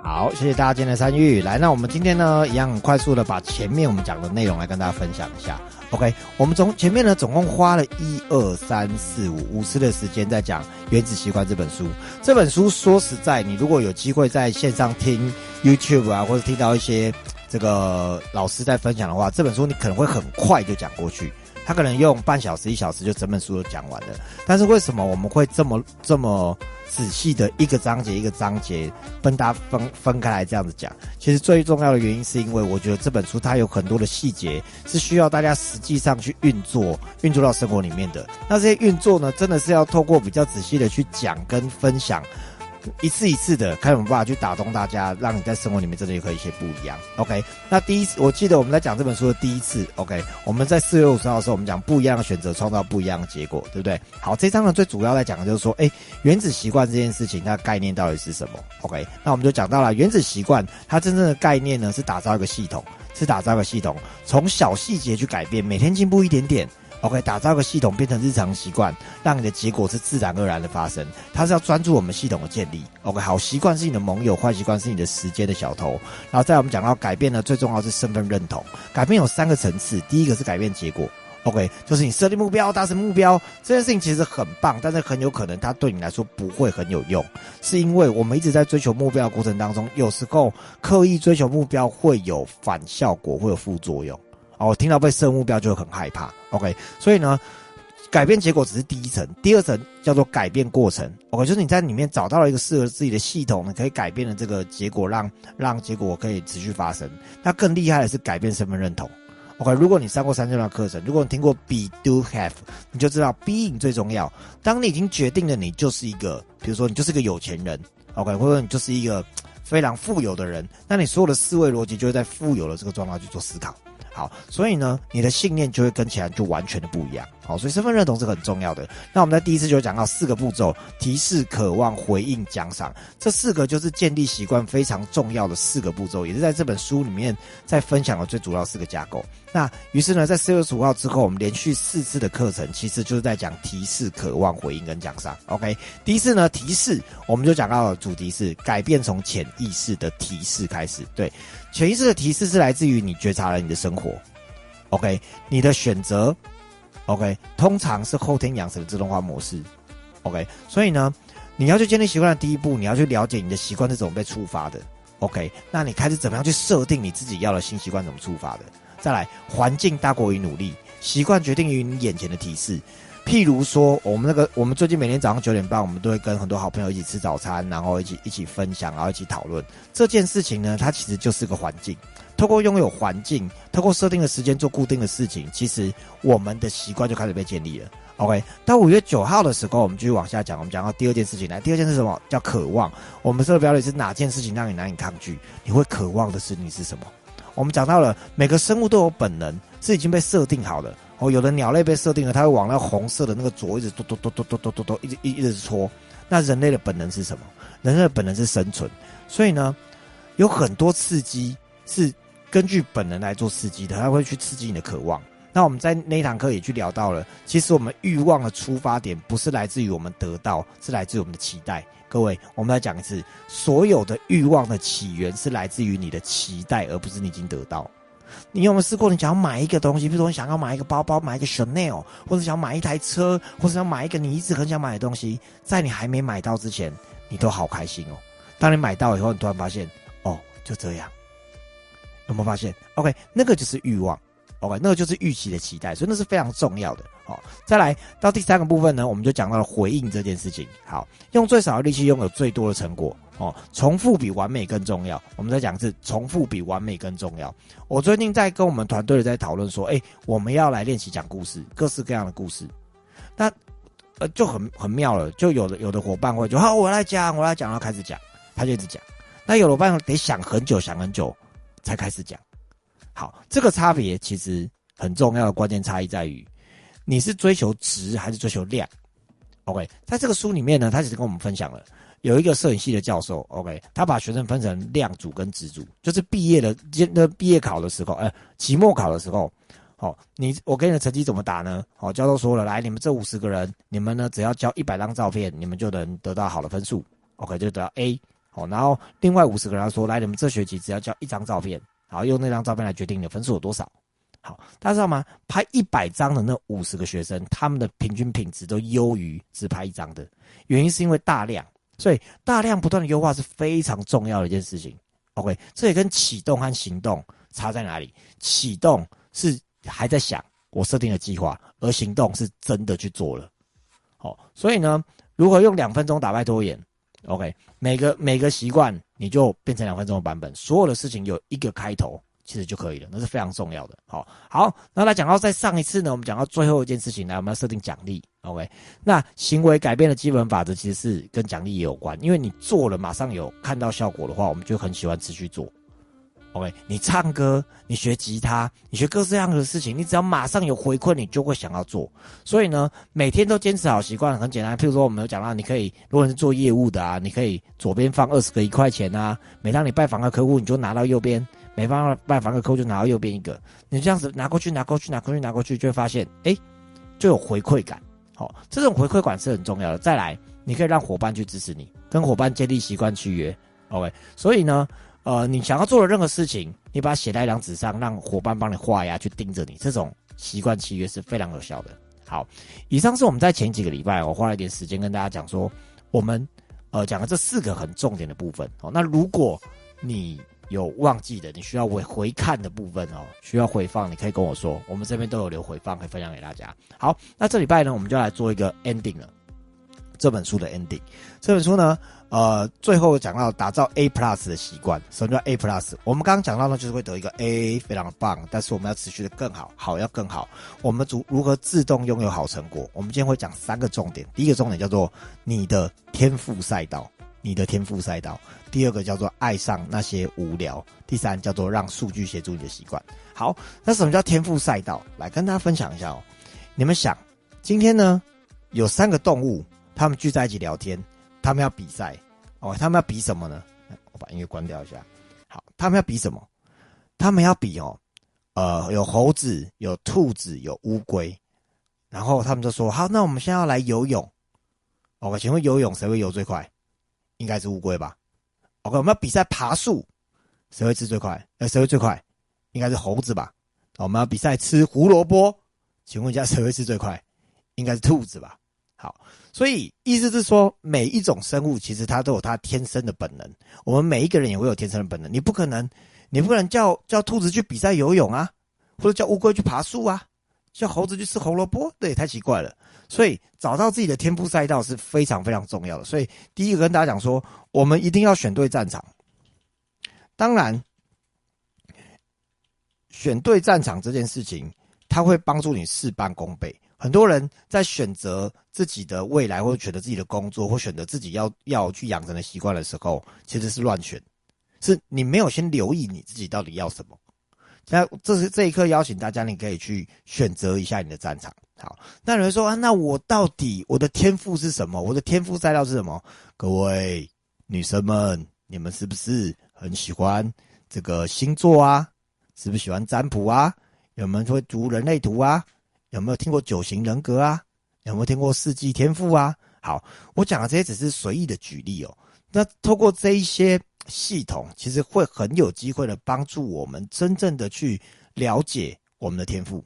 好，谢谢大家今天的参与。来，那我们今天呢，一样很快速的把前面我们讲的内容来跟大家分享一下。OK，我们从前面呢，总共花了一二三四五五次的时间在讲《原子习惯》这本书。这本书说实在，你如果有机会在线上听 YouTube 啊，或者听到一些这个老师在分享的话，这本书你可能会很快就讲过去。他可能用半小时、一小时就整本书都讲完了。但是为什么我们会这么这么？仔细的一个章节一个章节分它分分开来这样子讲，其实最重要的原因是因为我觉得这本书它有很多的细节是需要大家实际上去运作运作到生活里面的。那这些运作呢，真的是要透过比较仔细的去讲跟分享。一次一次的看有没有办法去打动大家，让你在生活里面真的有可以一些不一样。OK，那第一次我记得我们在讲这本书的第一次，OK，我们在四月五十号的时候，我们讲不一样的选择创造不一样的结果，对不对？好，这章呢最主要在讲的就是说，哎，原子习惯这件事情它概念到底是什么？OK，那我们就讲到了原子习惯，它真正的概念呢是打造一个系统，是打造一个系统，从小细节去改变，每天进步一点点。OK，打造个系统变成日常习惯，让你的结果是自然而然的发生。它是要专注我们系统的建立。OK，好习惯是你的盟友，坏习惯是你的时间的小偷。然后再我们讲到改变呢，最重要是身份认同。改变有三个层次，第一个是改变结果。OK，就是你设定目标，达成目标这件事情其实很棒，但是很有可能它对你来说不会很有用，是因为我们一直在追求目标的过程当中，有时候刻意追求目标会有反效果，会有副作用。哦，听到被设目标就会很害怕。OK，所以呢，改变结果只是第一层，第二层叫做改变过程。OK，就是你在里面找到了一个适合自己的系统，你可以改变的这个结果，让让结果可以持续发生。那更厉害的是改变身份认同。OK，如果你上过三阶段课程，如果你听过 Be Do Have，你就知道 Being 最重要。当你已经决定了你就是一个，比如说你就是个有钱人，OK，或者你就是一个非常富有的人，那你所有的思维逻辑就会在富有的这个状态去做思考。好，所以呢，你的信念就会跟其他人就完全的不一样。好，所以身份认同是很重要的。那我们在第一次就讲到四个步骤：提示、渴望、回应、奖赏。这四个就是建立习惯非常重要的四个步骤，也是在这本书里面在分享的最主要四个架构。那于是呢，在四月十五号之后，我们连续四次的课程，其实就是在讲提示、渴望、回应跟奖赏。OK，第一次呢，提示我们就讲到了主题是改变从潜意识的提示开始。对。潜意识的提示是来自于你觉察了你的生活，OK，你的选择，OK，通常是后天养成的自动化模式，OK，所以呢，你要去建立习惯的第一步，你要去了解你的习惯是怎么被触发的，OK，那你开始怎么样去设定你自己要的新习惯怎么触发的？再来，环境大过于努力，习惯决定于你眼前的提示。譬如说，我们那个，我们最近每天早上九点半，我们都会跟很多好朋友一起吃早餐，然后一起一起分享，然后一起讨论这件事情呢。它其实就是个环境，透过拥有环境，透过设定的时间做固定的事情，其实我们的习惯就开始被建立了。OK，到五月九号的时候，我们继续往下讲，我们讲到第二件事情来。第二件是什么？叫渴望。我们这个表里是哪件事情让你难以抗拒？你会渴望的是你是什么？我们讲到了每个生物都有本能，是已经被设定好的。哦，有的鸟类被设定了，它会往那红色的那个左一直嘟嘟嘟嘟嘟嘟嘟一直一一直戳。那人类的本能是什么？人类的本能是生存。所以呢，有很多刺激是根据本能来做刺激的，它会去刺激你的渴望。那我们在那堂课也去聊到了，其实我们欲望的出发点不是来自于我们得到，是来自于我们的期待。各位，我们来讲一次，所有的欲望的起源是来自于你的期待，而不是你已经得到。你有没有试过？你想要买一个东西，比如说你想要买一个包包，买一个 Chanel，或者想买一台车，或者想买一个你一直很想买的东西，在你还没买到之前，你都好开心哦。当你买到以后，你突然发现，哦，就这样，有没有发现？OK，那个就是欲望，OK，那个就是预期的期待，所以那是非常重要的。好，再来到第三个部分呢，我们就讲到了回应这件事情。好，用最少的力气拥有最多的成果。哦，重复比完美更重要。我们在讲是重复比完美更重要。我最近在跟我们团队在讨论说，哎，我们要来练习讲故事，各式各样的故事。那呃就很很妙了，就有的有的伙伴会就好，我来讲，我来讲，然后开始讲，他就一直讲。那有的伙伴得想很久，想很久才开始讲。好，这个差别其实很重要的关键差异在于，你是追求值还是追求量？OK，在这个书里面呢，他其实跟我们分享了。有一个摄影系的教授，OK，他把学生分成量组跟质组，就是毕业的，那毕业考的时候，哎，期末考的时候，好，你我给你的成绩怎么打呢？好，教授说了，来，你们这五十个人，你们呢只要交一百张照片，你们就能得到好的分数，OK，就得到 A，好，然后另外五十个人说，来，你们这学期只要交一张照片，好，用那张照片来决定你的分数有多少。好，大家知道吗？拍一百张的那五十个学生，他们的平均品质都优于只拍一张的。原因是因为大量，所以大量不断的优化是非常重要的一件事情。OK，这也跟启动和行动差在哪里？启动是还在想我设定的计划，而行动是真的去做了。好，所以呢，如何用两分钟打败拖延？OK，每个每个习惯你就变成两分钟的版本，所有的事情有一个开头。其实就可以了，那是非常重要的。好，好，那来讲到在上一次呢，我们讲到最后一件事情，来我们要设定奖励。OK，那行为改变的基本法则其实是跟奖励也有关，因为你做了马上有看到效果的话，我们就很喜欢持续做。OK，你唱歌，你学吉他，你学各式各样的事情，你只要马上有回馈，你就会想要做。所以呢，每天都坚持好习惯很简单。譬如说，我们有讲到，你可以如果是做业务的啊，你可以左边放二十个一块钱啊，每当你拜访个客户，你就拿到右边。没办法拜访个客户就拿到右边一个，你这样子拿过去拿过去拿过去拿过去，就会发现哎，就有回馈感。好，这种回馈感是很重要的。再来，你可以让伙伴去支持你，跟伙伴建立习惯契约。OK，所以呢，呃，你想要做的任何事情，你把它写在一张纸上，让伙伴帮你画呀，去盯着你，这种习惯契约是非常有效的。好，以上是我们在前几个礼拜我花了一点时间跟大家讲说，我们呃讲的这四个很重点的部分。哦，那如果你有忘记的，你需要回回看的部分哦，需要回放，你可以跟我说，我们这边都有留回放，可以分享给大家。好，那这礼拜呢，我们就来做一个 ending 了，这本书的 ending。这本书呢，呃，最后讲到打造 A plus 的习惯。什么叫 A plus？我们刚刚讲到呢，就是会得一个 A，非常棒。但是我们要持续的更好，好要更好。我们如如何自动拥有好成果？我们今天会讲三个重点。第一个重点叫做你的天赋赛道。你的天赋赛道，第二个叫做爱上那些无聊，第三叫做让数据协助你的习惯。好，那什么叫天赋赛道？来跟大家分享一下哦。你们想，今天呢有三个动物，他们聚在一起聊天，他们要比赛哦。他们要比什么呢？我把音乐关掉一下。好，他们要比什么？他们要比哦，呃，有猴子，有兔子，有乌龟。然后他们就说：好，那我们现在要来游泳。OK，请问游泳谁会游最快？应该是乌龟吧？OK，我们要比赛爬树，谁会吃最快？呃，谁会最快？应该是猴子吧？我们要比赛吃胡萝卜，请问一下谁会吃最快？应该是兔子吧？好，所以意思是说，每一种生物其实它都有它天生的本能，我们每一个人也会有天生的本能。你不可能，你不可能叫叫兔子去比赛游泳啊，或者叫乌龟去爬树啊，叫猴子去吃胡萝卜，这也太奇怪了。所以找到自己的天赋赛道是非常非常重要的。所以第一个跟大家讲说，我们一定要选对战场。当然，选对战场这件事情，它会帮助你事半功倍。很多人在选择自己的未来，或者选择自己的工作，或选择自己要要去养成的习惯的时候，其实是乱选，是你没有先留意你自己到底要什么。那这是这一刻邀请大家，你可以去选择一下你的战场。好，那有人说啊，那我到底我的天赋是什么？我的天赋赛道是什么？各位女生们，你们是不是很喜欢这个星座啊？是不是喜欢占卜啊？有没有会读人类图啊？有没有听过九型人格啊？有没有听过四季天赋啊？好，我讲的这些只是随意的举例哦。那透过这一些系统，其实会很有机会的帮助我们真正的去了解我们的天赋。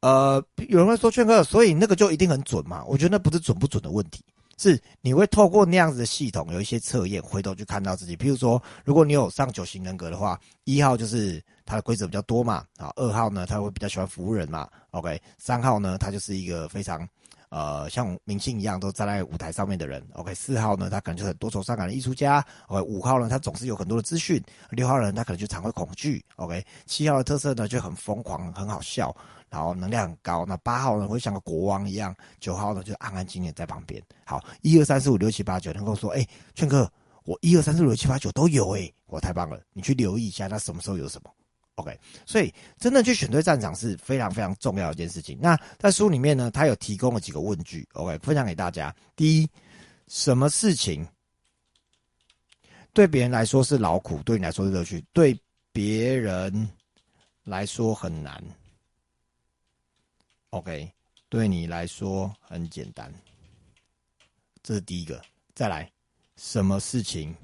呃，有人会说劝哥，所以那个就一定很准嘛？我觉得那不是准不准的问题，是你会透过那样子的系统有一些测验，回头去看到自己。譬如说，如果你有上九型人格的话，一号就是他的规则比较多嘛，啊，二号呢他会比较喜欢服务人嘛，OK，三号呢他就是一个非常。呃，像明星一样都站在舞台上面的人，OK。四号呢，他可能就是多愁善感的艺术家，OK。五号呢，他总是有很多的资讯。六号人他可能就常会恐惧，OK。七号的特色呢就很疯狂，很好笑，然后能量很高。那八号呢会像个国王一样，九号呢就安安静静在旁边。好，一二三四五六七八九，能够说，哎，劝哥，我一二三四五六七八九都有，哎，我太棒了。你去留意一下，他什么时候有什么。OK，所以真的去选对战场是非常非常重要的一件事情。那在书里面呢，他有提供了几个问句，OK，分享给大家。第一，什么事情对别人来说是劳苦，对你来说是乐趣？对别人来说很难，OK，对你来说很简单。这是第一个。再来，什么事情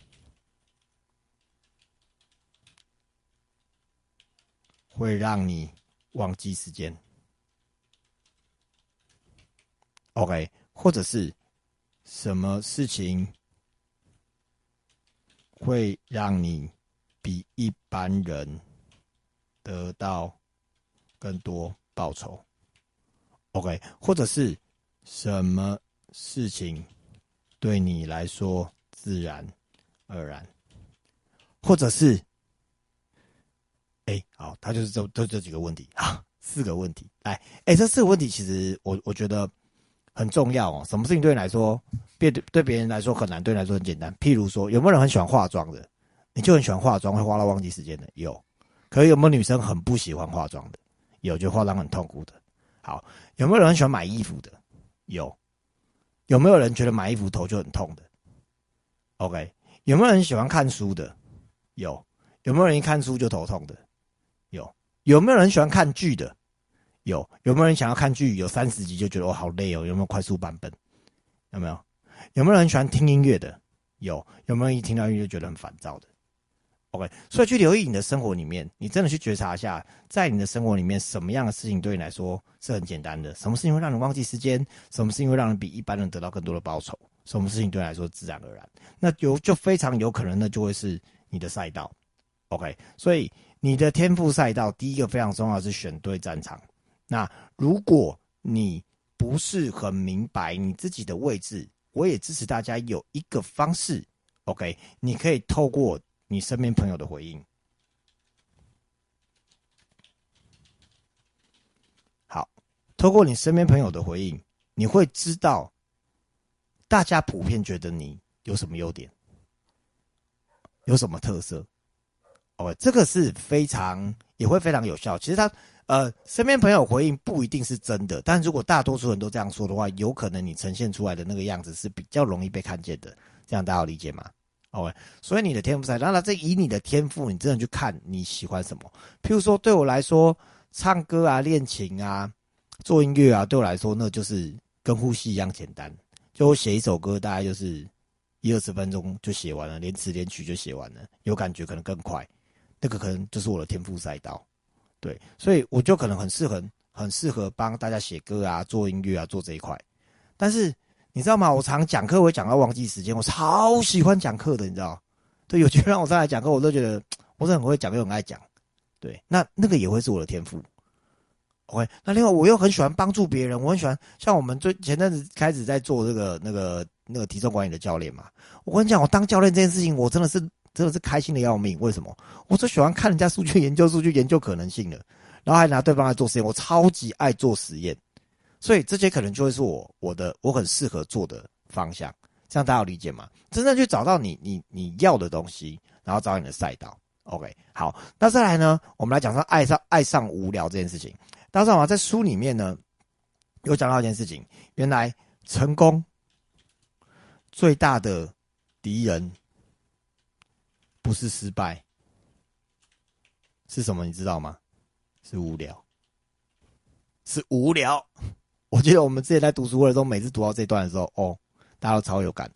会让你忘记时间？OK，或者是什么事情会让你比一般人得到更多报酬？OK，或者是什么事情对你来说？自然而然，或者是，哎，好，他就是这这这几个问题啊，四个问题。来，哎，这四个问题其实我我觉得很重要哦。什么事情对你来说，别对别人来说很难，对你来说很简单？譬如说，有没有人很喜欢化妆的？你就很喜欢化妆，会花到忘记时间的？有。可有没有女生很不喜欢化妆的？有，就化妆很痛苦的。好，有没有人很喜欢买衣服的？有。有没有人觉得买衣服头就很痛的？OK，有没有人喜欢看书的？有。有没有人一看书就头痛的？有。没有人喜欢看剧的？有。有没有人想要看剧有三十集就觉得哦好累哦？有没有快速版本？有没有？有没有人喜欢听音乐的？有。有没有一听到音乐就觉得很烦躁的？OK，所以去留意你的生活里面，你真的去觉察一下，在你的生活里面什么样的事情对你来说是很简单的？什么事情会让你忘记时间？什么事情会让你比一般人得到更多的报酬？什么事情对你来说自然而然？那有就非常有可能，那就会是你的赛道。OK，所以你的天赋赛道，第一个非常重要是选对战场。那如果你不是很明白你自己的位置，我也支持大家有一个方式。OK，你可以透过你身边朋友的回应，好，透过你身边朋友的回应，你会知道。大家普遍觉得你有什么优点，有什么特色？哦，这个是非常也会非常有效。其实他呃，身边朋友回应不一定是真的，但如果大多数人都这样说的话，有可能你呈现出来的那个样子是比较容易被看见的。这样大家理解吗？OK，所以你的天赋在，当然这以你的天赋，你真的去看你喜欢什么。譬如说，对我来说，唱歌啊、练琴啊、做音乐啊，对我来说，那就是跟呼吸一样简单。就我写一首歌，大概就是一二十分钟就写完了，连词连曲就写完了。有感觉可能更快，那个可能就是我的天赋赛道。对，所以我就可能很适合，很适合帮大家写歌啊、做音乐啊、做这一块。但是你知道吗？我常讲课会讲到忘记时间，我超喜欢讲课的，你知道？对，有机会让我再来讲课，我都觉得 我是很会讲又很爱讲。对，那那个也会是我的天赋。OK，那另外我又很喜欢帮助别人，我很喜欢像我们最前阵子开始在做这个那个那个体重管理的教练嘛。我跟你讲，我当教练这件事情，我真的是真的是开心的要命。为什么？我最喜欢看人家数据，研究数据，研究可能性的，然后还拿对方来做实验。我超级爱做实验，所以这些可能就会是我我的我很适合做的方向。这样大家有理解吗？真正去找到你你你要的东西，然后找你的赛道。OK，好，那再来呢，我们来讲说爱上爱上无聊这件事情。大家知道吗？在书里面呢，有讲到一件事情。原来成功最大的敌人不是失败，是什么？你知道吗？是无聊，是无聊。我记得我们之前在读书会的时候，每次读到这段的时候，哦，大家都超有感。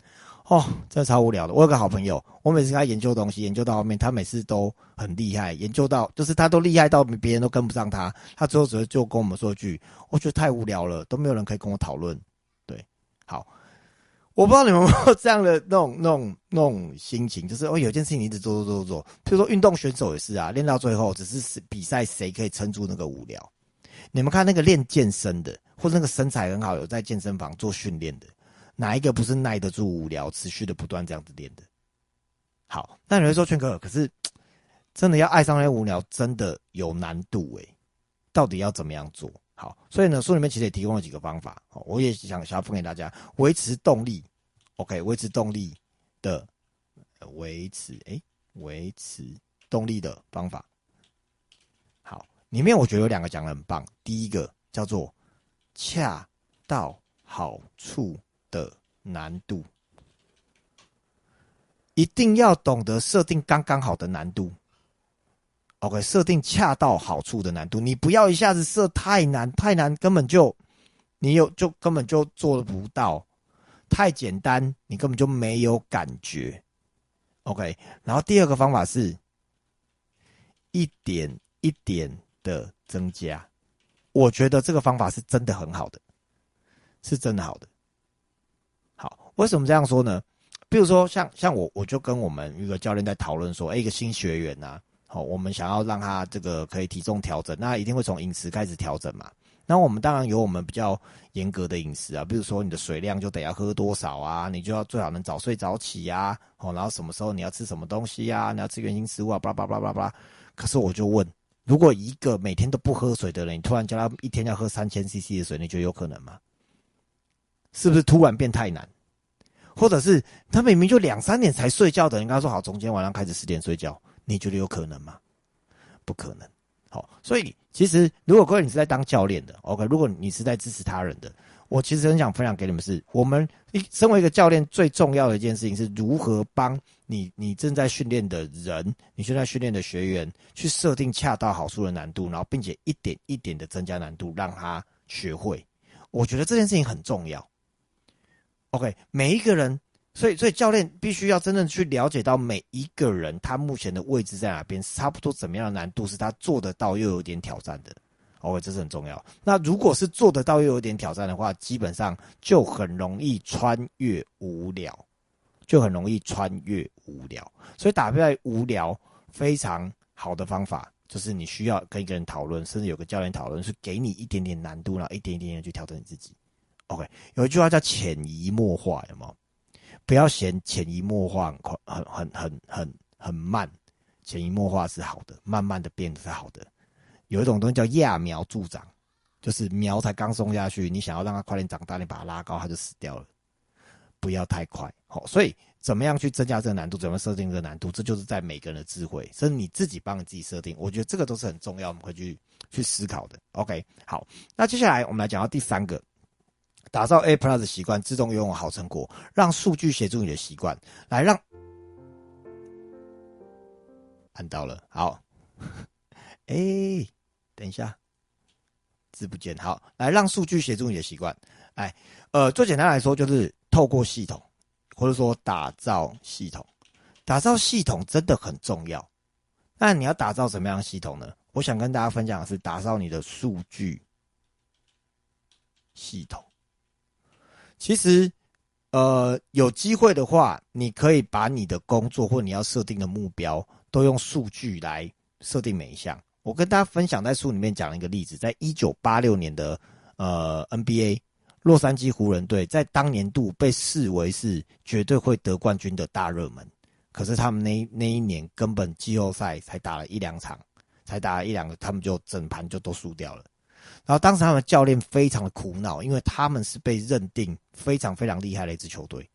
哦，真的超无聊的。我有个好朋友，我每次跟他研究东西，研究到后面，他每次都很厉害，研究到就是他都厉害到别人都跟不上他。他最后只会就跟我们说一句：“我觉得太无聊了，都没有人可以跟我讨论。”对，好，我不知道你们有没有这样的那种、那种、那种心情，就是哦，有件事情你一直做做做做，比如说运动选手也是啊，练到最后只是比赛谁可以撑住那个无聊。你们看那个练健身的，或者那个身材很好，有在健身房做训练的。哪一个不是耐得住无聊，持续的不断这样子练的？好，那你会说，圈哥，可是真的要爱上那些无聊，真的有难度诶。到底要怎么样做？好，所以呢，书里面其实也提供了几个方法，我也想想要分给大家，维持动力。OK，维持动力的维持，诶，维持动力的方法。好，里面我觉得有两个讲的很棒，第一个叫做恰到好处。的难度，一定要懂得设定刚刚好的难度。OK，设定恰到好处的难度，你不要一下子设太难，太难根本就你有就根本就做不到。太简单，你根本就没有感觉。OK，然后第二个方法是一点一点的增加，我觉得这个方法是真的很好的，是真的好的。好，为什么这样说呢？比如说，像像我，我就跟我们一个教练在讨论说，哎，一个新学员呐，好，我们想要让他这个可以体重调整，那一定会从饮食开始调整嘛。那我们当然有我们比较严格的饮食啊，比如说你的水量就得要喝多少啊，你就要最好能早睡早起呀，哦，然后什么时候你要吃什么东西呀，你要吃原型食物啊，巴拉巴拉巴拉巴拉。可是我就问，如果一个每天都不喝水的人，你突然叫他一天要喝三千 CC 的水，你觉得有可能吗？是不是突然变太难？或者是他明明就两三点才睡觉的，人，跟他说好，从今天晚上开始十点睡觉，你觉得有可能吗？不可能。好，所以其实如果各位你是在当教练的，OK，如果你是在支持他人的，我其实很想分享给你们是，我们一身为一个教练最重要的一件事情是如何帮你你正在训练的人，你正在训练的学员去设定恰到好处的难度，然后并且一点一点的增加难度，让他学会。我觉得这件事情很重要。OK，每一个人。所以，所以教练必须要真正去了解到每一个人他目前的位置在哪边，差不多怎么样的难度是他做得到又有点挑战的。OK，这是很重要。那如果是做得到又有点挑战的话，基本上就很容易穿越无聊，就很容易穿越无聊。所以打败无聊非常好的方法，就是你需要跟一个人讨论，甚至有个教练讨论，是给你一点点难度，然后一点一点点去调整你自己。OK，有一句话叫潜移默化，有有？不要嫌潜移默化很很很很很很慢，潜移默化是好的，慢慢的变是好的。有一种东西叫揠苗助长，就是苗才刚种下去，你想要让它快点长大，你把它拉高，它就死掉了。不要太快，好，所以怎么样去增加这个难度，怎么设定这个难度，这就是在每个人的智慧，是你自己帮你自己设定。我觉得这个都是很重要，我们会去去思考的。OK，好，那接下来我们来讲到第三个。打造 A Plus 的习惯，自动拥有好成果，让数据协助你的习惯，来让按到了好，哎，等一下，字不见好，来让数据协助你的习惯，哎，呃，最简单来说就是透过系统，或者说打造系统，打造系统真的很重要。那你要打造什么样的系统呢？我想跟大家分享的是打造你的数据系统。其实，呃，有机会的话，你可以把你的工作或你要设定的目标，都用数据来设定每一项。我跟大家分享，在书里面讲了一个例子，在一九八六年的呃 NBA 洛杉矶湖人队，在当年度被视为是绝对会得冠军的大热门，可是他们那那一年根本季后赛才打了一两场，才打了一两个，他们就整盘就都输掉了。然后当时他们教练非常的苦恼，因为他们是被认定非常非常厉害的一支球队。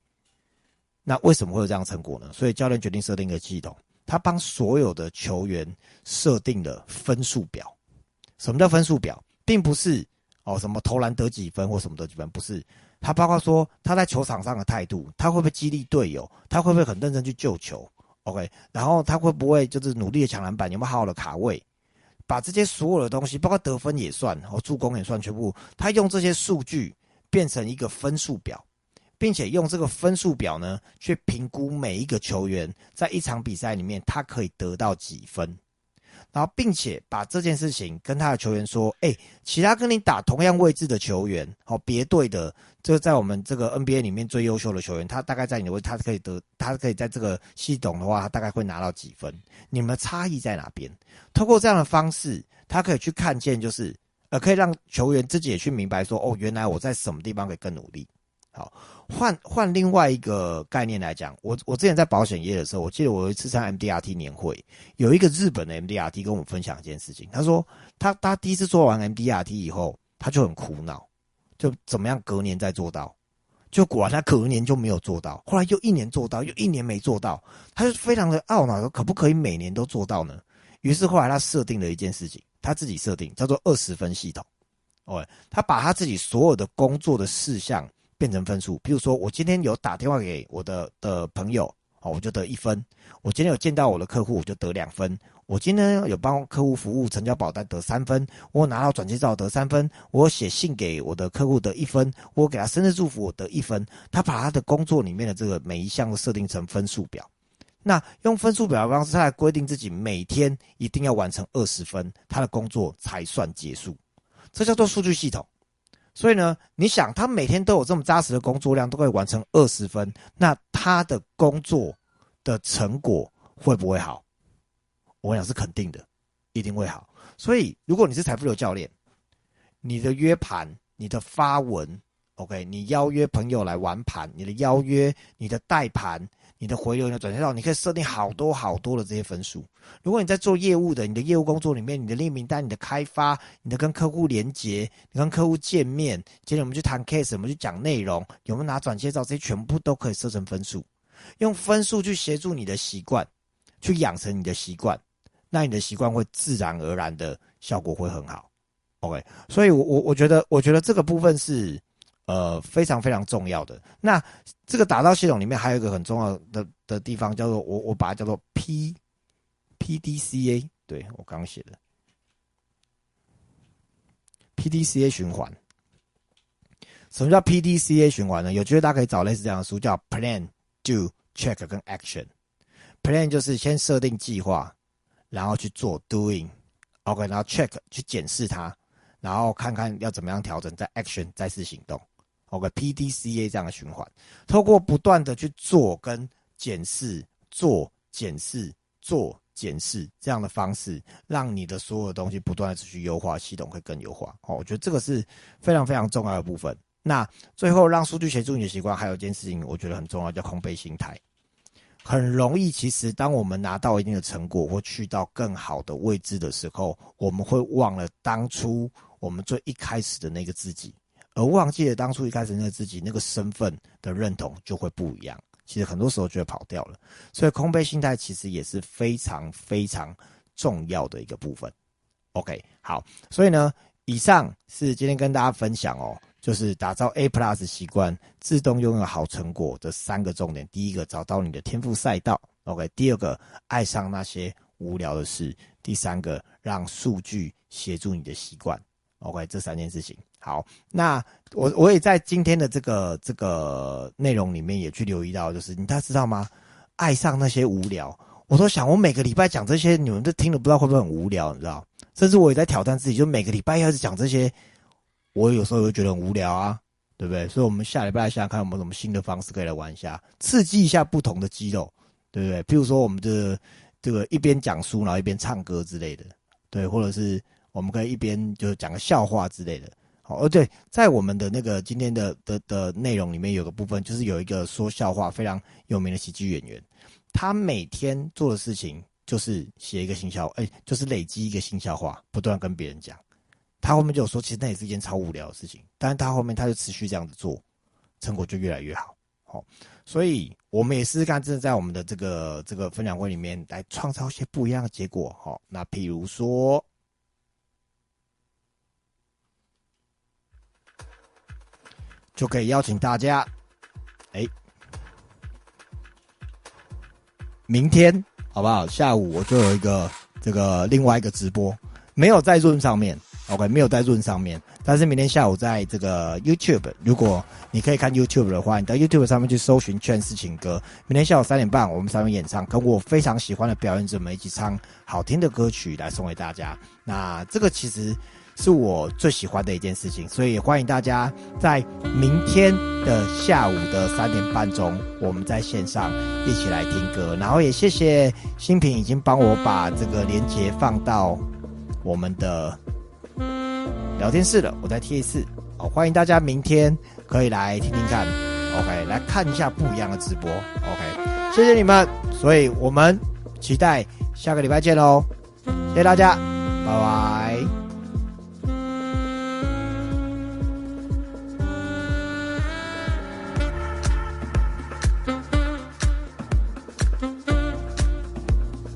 那为什么会有这样成果呢？所以教练决定设定一个系统，他帮所有的球员设定了分数表。什么叫分数表？并不是哦什么投篮得几分或什么得几分，不是。他包括说他在球场上的态度，他会不会激励队友？他会不会很认真去救球？OK，然后他会不会就是努力的抢篮板？有没有好好的卡位？把这些所有的东西，包括得分也算，哦助攻也算，全部他用这些数据变成一个分数表，并且用这个分数表呢，去评估每一个球员在一场比赛里面他可以得到几分，然后并且把这件事情跟他的球员说：“哎，其他跟你打同样位置的球员，好别队的。”这在我们这个 NBA 里面最优秀的球员，他大概在你的位，他可以得，他可以在这个系统的话，他大概会拿到几分？你们差异在哪边？通过这样的方式，他可以去看见，就是呃，可以让球员自己也去明白说，哦，原来我在什么地方可以更努力。好，换换另外一个概念来讲，我我之前在保险业的时候，我记得我有一次参 MDRT 年会，有一个日本的 MDRT 跟我们分享一件事情，他说他他第一次做完 MDRT 以后，他就很苦恼。就怎么样？隔年再做到，就果然他隔年就没有做到。后来又一年做到，又一年没做到，他就非常的懊恼，说可不可以每年都做到呢？于是后来他设定了一件事情，他自己设定叫做二十分系统。哦，他把他自己所有的工作的事项变成分数，比如说我今天有打电话给我的的朋友，哦，我就得一分；我今天有见到我的客户，我就得两分；我今天有帮客户服务成交保单得三分，我拿到转介照得三分，我写信给我的客户得一分，我给他生日祝福我得一分。他把他的工作里面的这个每一项都设定成分数表，那用分数表的方式他来规定自己每天一定要完成二十分，他的工作才算结束。这叫做数据系统。所以呢，你想他每天都有这么扎实的工作量，都可以完成二十分，那他的工作的成果会不会好？我想是肯定的，一定会好。所以，如果你是财富流教练，你的约盘、你的发文，OK，你邀约朋友来玩盘，你的邀约、你的带盘、你的回流、你的转介绍，你可以设定好多好多的这些分数。如果你在做业务的，你的业务工作里面，你的列名单、你的开发、你的跟客户连接、你跟客户见面，今天我们去谈 case，我们去讲内容，有没有拿转介绍，这些全部都可以设成分数，用分数去协助你的习惯，去养成你的习惯。那你的习惯会自然而然的效果会很好，OK，所以，我我我觉得，我觉得这个部分是呃非常非常重要的。那这个打造系统里面还有一个很重要的的地方，叫做我我把它叫做 P P D C A，对我刚写的 P D C A 循环。什么叫 P D C A 循环呢？有机会大家可以找类似这样的书，叫 Plan、Do、Check 跟 Action。Plan 就是先设定计划。然后去做 doing，OK，然后 check 去检视它，然后看看要怎么样调整，再 action 再次行动，OK，PDCA 这样的循环，透过不断的去做跟检视，做检视，做检视这样的方式，让你的所有东西不断的持续优化，系统会更优化。哦，我觉得这个是非常非常重要的部分。那最后让数据协助你的习惯，还有一件事情我觉得很重要，叫空杯心态。很容易，其实当我们拿到一定的成果或去到更好的位置的时候，我们会忘了当初我们最一开始的那个自己，而忘记了当初一开始那个自己那个身份的认同就会不一样。其实很多时候就会跑掉了，所以空杯心态其实也是非常非常重要的一个部分。OK，好，所以呢，以上是今天跟大家分享哦。就是打造 A Plus 习惯，自动拥有好成果的三个重点。第一个，找到你的天赋赛道，OK。第二个，爱上那些无聊的事。第三个，让数据协助你的习惯，OK。这三件事情，好。那我我也在今天的这个这个内容里面也去留意到，就是你大家知道吗？爱上那些无聊，我都想，我每个礼拜讲这些，你们都听了，不知道会不会很无聊，你知道？甚至我也在挑战自己，就每个礼拜要是讲这些。我有时候会觉得很无聊啊，对不对？所以，我们下礼拜想想看，有没有什么新的方式可以来玩一下，刺激一下不同的肌肉，对不对？譬如说，我们的这个一边讲书，然后一边唱歌之类的，对，或者是我们可以一边就讲个笑话之类的。好，哦，对，在我们的那个今天的的的内容里面，有个部分就是有一个说笑话非常有名的喜剧演员，他每天做的事情就是写一个新笑，哎，就是累积一个新笑话，不断跟别人讲。他后面就有说，其实那也是一件超无聊的事情，但是他后面他就持续这样子做，成果就越来越好。好，所以我们也试试看，真的在我们的这个这个分享会里面来创造一些不一样的结果。好，那譬如说，就可以邀请大家，哎，明天好不好？下午我就有一个这个另外一个直播，没有在 Zoom 上面。OK，没有在润上面，但是明天下午在这个 YouTube，如果你可以看 YouTube 的话，你到 YouTube 上面去搜寻《劝世情歌》，明天下午三点半，我们三位演唱，跟我非常喜欢的表演者们一起唱好听的歌曲来送给大家。那这个其实是我最喜欢的一件事情，所以欢迎大家在明天的下午的三点半钟，我们在线上一起来听歌。然后也谢谢新平已经帮我把这个链接放到我们的。聊天室了，我再贴一次。哦，欢迎大家明天可以来听听看，OK，来看一下不一样的直播，OK，谢谢你们，所以我们期待下个礼拜见喽，谢谢大家，拜拜。